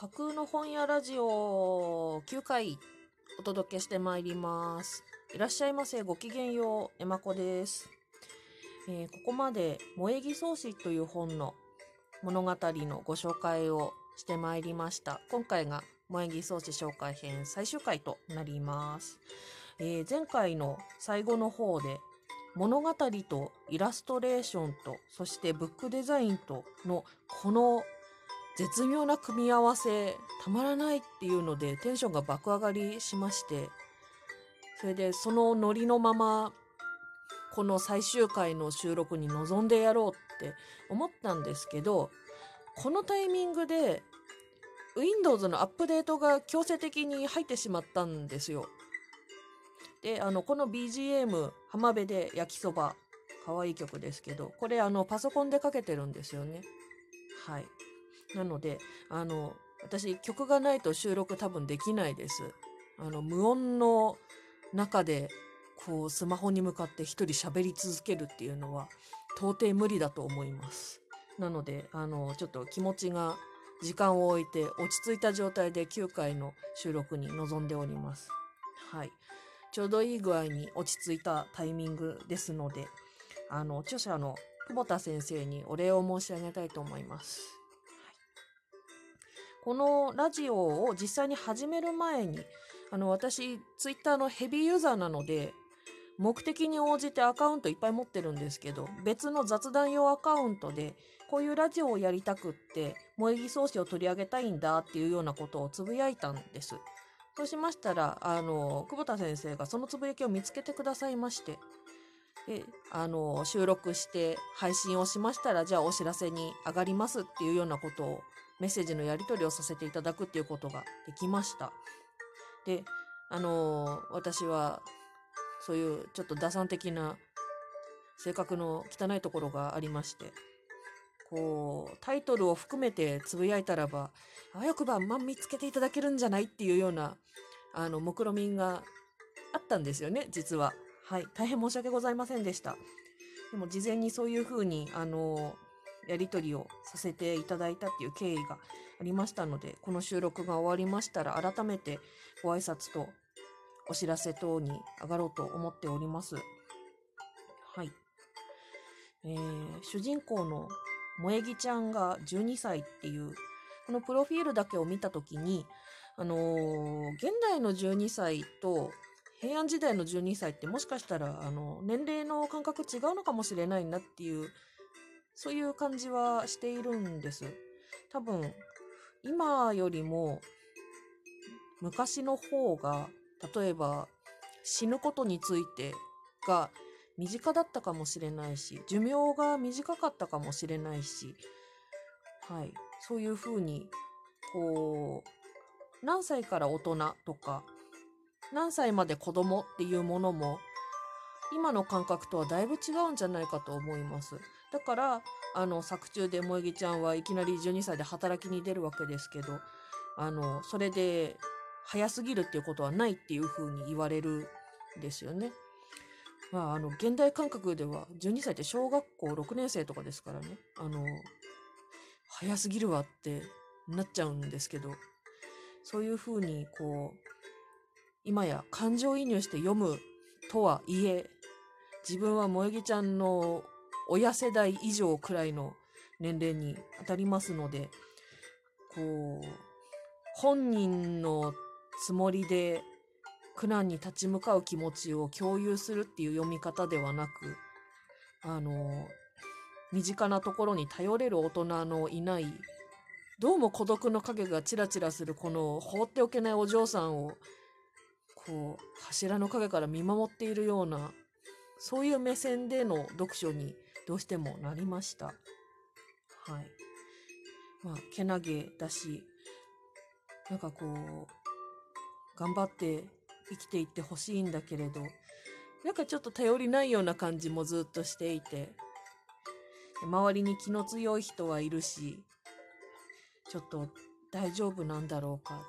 架空の本屋ラジオ9回お届けしてまいります。いらっしゃいませ。ごきげんよう。えまこです。えーここまで、萌え木草子という本の物語のご紹介をしてまいりました。今回が萌え木草子紹介編最終回となります。えー前回の最後の方で、物語とイラストレーションと、そしてブックデザインとのこの絶妙な組み合わせたまらないっていうのでテンションが爆上がりしましてそれでそのノリのままこの最終回の収録に臨んでやろうって思ったんですけどこのタイミングで Windows のアップデートが強制的に入ってしまったんですよ。であのこの BGM 浜辺で焼きそば可愛い曲ですけどこれあのパソコンでかけてるんですよね。はい。なので、あの、私曲がないと収録多分できないです。あの、無音の中で、こう、スマホに向かって一人喋り続けるっていうのは、到底無理だと思います。なので、あの、ちょっと気持ちが、時間を置いて、落ち着いた状態で9回の収録に臨んでおります。はい。ちょうどいい具合に落ち着いたタイミングですので、あの、著者の久保田先生にお礼を申し上げたいと思います。このラジオを実際に始める前に、あの、私、ツイッターのヘビーユーザーなので、目的に応じてアカウントいっぱい持ってるんですけど、別の雑談用アカウントで、こういうラジオをやりたくって、萌木草子を取り上げたいんだっていうようなことをつぶやいたんです。そうしましたら、あの、久保田先生がそのつぶやきを見つけてくださいまして、で、あの、収録して配信をしましたら、じゃあお知らせに上がりますっていうようなことをメッセージのやり取りをさせていただくっていうことができました。で、あのー私は、そういうちょっと打算的な性格の汚いところがありまして、こう、タイトルを含めてつぶやいたらば、あよくば、まん見つけていただけるんじゃないっていうような、あの、目論みがあったんですよね、実は。はい。大変申し訳ございませんでした。でも、事前にそういうふうに、あのやり取りをさせていただいたっていう経緯がありましたので、この収録が終わりましたら、改めてご挨拶とお知らせ等に上がろうと思っております。はい。えー主人公の萌木ちゃんが12歳っていう、このプロフィールだけを見たときに、あのー現代の12歳と平安時代の12歳ってもしかしたら、あの、年齢の感覚違うのかもしれないなっていうそういう感じはしているんです。多分、今よりも、昔の方が、例えば、死ぬことについてが身近だったかもしれないし、寿命が短かったかもしれないし、はい。そういうふうに、こう、何歳から大人とか、何歳まで子供っていうものも、今の感覚とはだいぶ違うんじゃないかと思います。だから、あの、作中で萌木ちゃんはいきなり12歳で働きに出るわけですけど、あの、それで早すぎるっていうことはないっていうふうに言われるんですよね。まあ、あの、現代感覚では12歳って小学校6年生とかですからね、あの、早すぎるわってなっちゃうんですけど、そういうふうに、こう、今や感情移入して読むとはいえ、自分は萌木ちゃんの親世代以上くらいの年齢に当たりますので、こう、本人のつもりで苦難に立ち向かう気持ちを共有するっていう読み方ではなく、あの、身近なところに頼れる大人のいない、どうも孤独の影がチラチラするこの放っておけないお嬢さんを、こう、柱の陰から見守っているような、そういう目線での読書にどうしてもなりました。はい。まあ、けなげだし、なんかこう、頑張って生きていってほしいんだけれど、なんかちょっと頼りないような感じもずっとしていて、周りに気の強い人はいるし、ちょっと大丈夫なんだろうかって。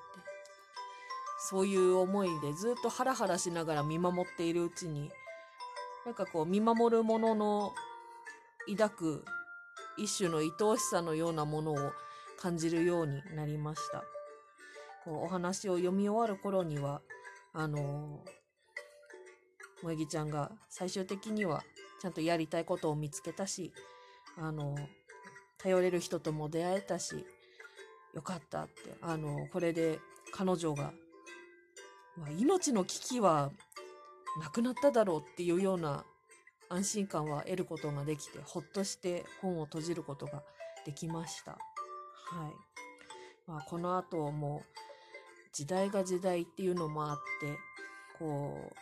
そういう思いでずっとハラハラしながら見守っているうちに、なんかこう見守る者の抱く一種の愛おしさのようなものを感じるようになりました。こうお話を読み終わる頃にはあの萌木ちゃんが最終的にはちゃんとやりたいことを見つけたしあの頼れる人とも出会えたしよかったってあのこれで彼女が、まあ、命の危機はなくなっただろうっていうような安心感は得ることができてほっとして本を閉じることができました。はいまあ、この後も時代が時代っていうのもあってこう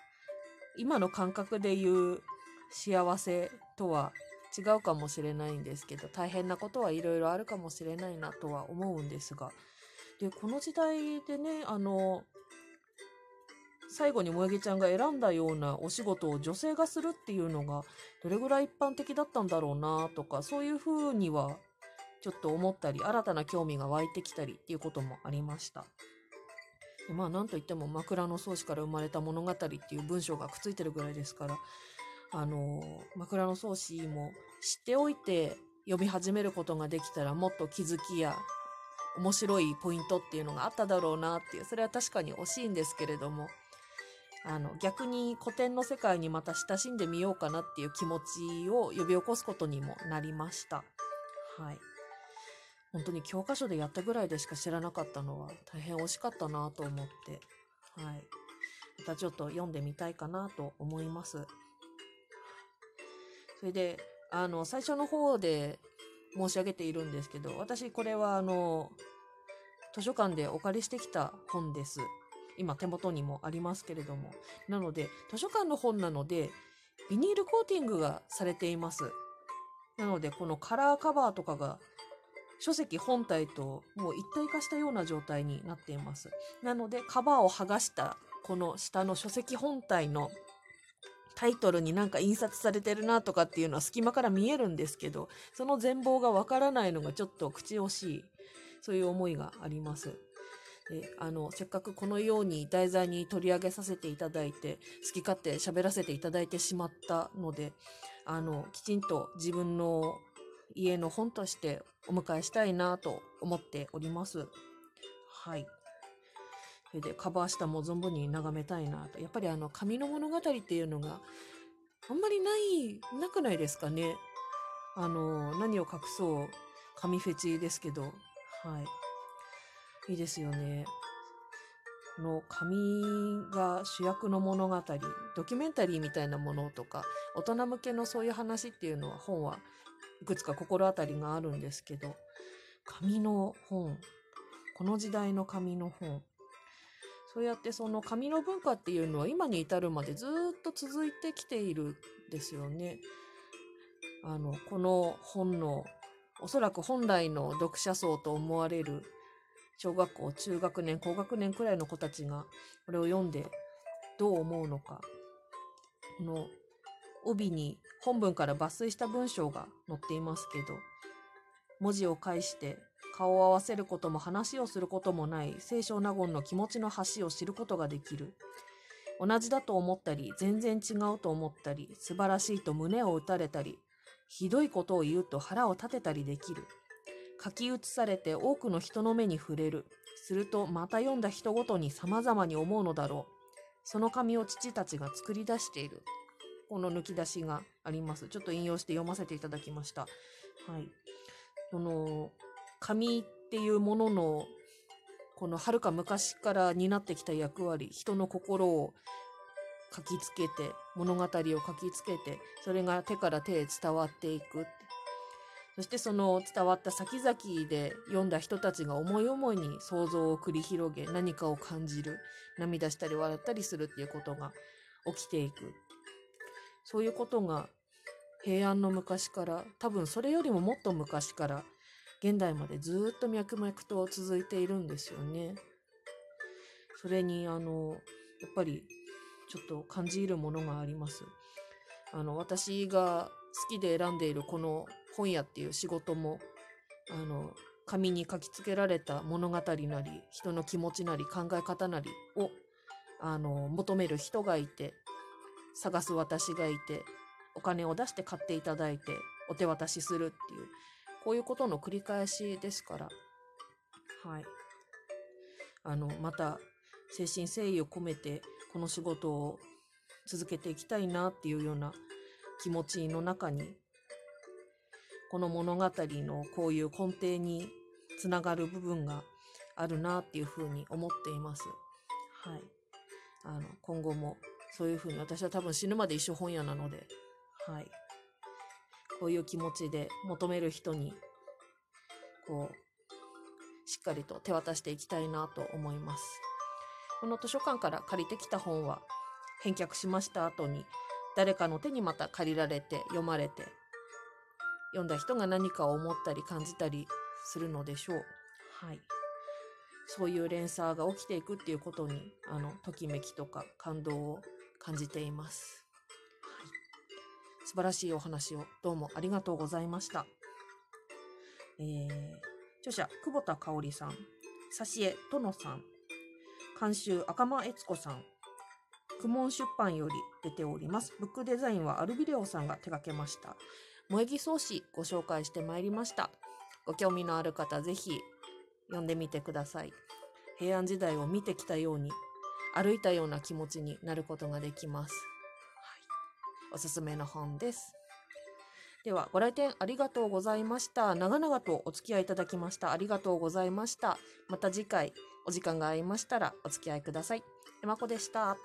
今の感覚で言う幸せとは違うかもしれないんですけど大変なことはいろいろあるかもしれないなとは思うんですがでこの時代でねあの最後に萌木ちゃんが選んだようなお仕事を女性がするっていうのがどれぐらい一般的だったんだろうなとかそういうふうにはちょっと思ったり新たな興味が湧いてきたりっていうこともありました。でまあなんといっても枕草子から生まれた物語っていう文章がくっついてるぐらいですからあの枕草子も知っておいて読み始めることができたらもっと気づきや面白いポイントっていうのがあっただろうなっていうそれは確かに惜しいんですけれどもあの逆に古典の世界にまた親しんでみようかなっていう気持ちを呼び起こすことにもなりました。はい。本当に教科書でやったぐらいでしか知らなかったのは大変惜しかったなと思って、はい。またちょっと読んでみたいかなと思います。それで、あの、最初の方で申し上げているんですけど、私これはあの、図書館でお借りしてきた本です。今手元にもありますけれども。なので、図書館の本なので、ビニールコーティングがされています。なので、このカラーカバーとかが書籍本体ともう一体化したような状態になっています。なので、カバーを剥がしたこの下の書籍本体のタイトルになんか印刷されてるなとかっていうのは隙間から見えるんですけど、その全貌がわからないのがちょっと口惜しい、そういう思いがあります。であのせっかくこのように題材に取り上げさせていただいて好き勝手喋らせていただいてしまったのであのきちんと自分の家の本としてお迎えしたいなと思っております。はい。それでカバーしたも存分に眺めたいなと。やっぱりあの紙の物語っていうのがあんまりない、なくないですかね。あの、何を隠そう紙フェチですけど、はい。いいですよね。この紙が主役の物語、ドキュメンタリーみたいなものとか、大人向けのそういう話っていうのは本はいくつか心当たりがあるんですけど、紙の本、この時代の紙の本、そうやってその紙の文化っていうのは今に至るまでずっと続いてきているんですよね。あの、この本のおそらく本来の読者層と思われる小学校、中学年、高学年くらいの子たちがこれを読んでどう思うのか。この帯に本文から抜粋した文章が載っていますけど、文字を介して顔を合わせることも話をすることもない清少納言の気持ちの端を知ることができる。同じだと思ったり、全然違うと思ったり、素晴らしいと胸を打たれたり、ひどいことを言うと腹を立てたりできる。書き写されて多くの人の目に触れる。するとまた読んだ人ごとに様々に思うのだろう。その紙を父たちが作り出している。この抜き出しがあります。ちょっと引用して読ませていただきました。はい。この紙っていうもののこの遥か昔から担ってきた役割、人の心を書きつけて、物語を書きつけて、それが手から手へ伝わっていく。そしてその伝わった先々で読んだ人たちが思い思いに想像を繰り広げ、何かを感じる、涙したり笑ったりするっていうことが起きていく。そういうことが平安の昔から、多分それよりももっと昔から現代までずっと脈々と続いているんですよね。それに、あの、やっぱりちょっと感じるものがあります。あの、私が好きで選んでいるこの本屋っていう仕事も、あの、紙に書きつけられた物語なり、人の気持ちなり考え方なりを、あの、求める人がいて、探す私がいて、お金を出して買っていただいて、お手渡しするっていう、こういうことの繰り返しですから、はい。あの、また、精神誠意を込めて、この仕事を続けていきたいなっていうような気持ちの中に、この物語のこういう根底につながる部分があるなっていうふうに思っています。はい。あの、今後もそういうふうに、私は多分死ぬまで一生本屋なので、はい。こういう気持ちで求める人に、こう、しっかりと手渡していきたいなと思います。この図書館から借りてきた本は、返却しました後に、誰かの手にまた借りられて読まれて、読んだ人が何かを思ったり感じたりするのでしょう。はい。そういう連鎖が起きていくっていうことに、あの、ときめきとか感動を感じています。はい。素晴らしいお話をどうもありがとうございました。えー、著者、久保田香織さん、挿絵、殿さん、監修、赤間悦子さん、苦悶出版より出ております。ブックデザインはアルビレオさんが手掛けました。萌木草子ご紹介してまいりました。ご興味のある方、ぜひ読んでみてください。平安時代を見てきたように、歩いたような気持ちになることができます。はい、おすすめの本です。では、ご来店ありがとうございました。長々とお付き合いいただきました。ありがとうございました。また次回、お時間が合いましたらお付き合いください。えまこでした。